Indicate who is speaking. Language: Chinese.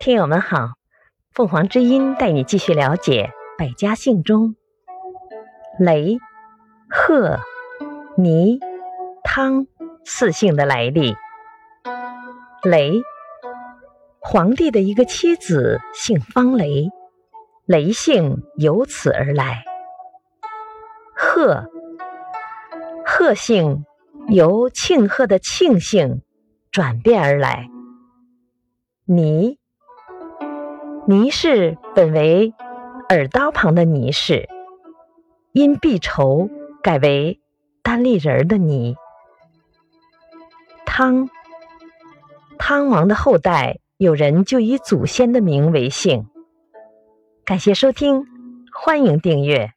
Speaker 1: 听友们好，凤凰之音带你继续了解百家姓中雷、贺、倪、汤四姓的来历。雷，皇帝的一个妻子姓方雷，雷姓由此而来。贺，贺姓由庆贺的庆姓转变而来。倪。倪氏本为耳刀旁的倪氏，因避仇改为单立人的倪。汤，汤王的后代有人就以祖先的名为姓。感谢收听，欢迎订阅。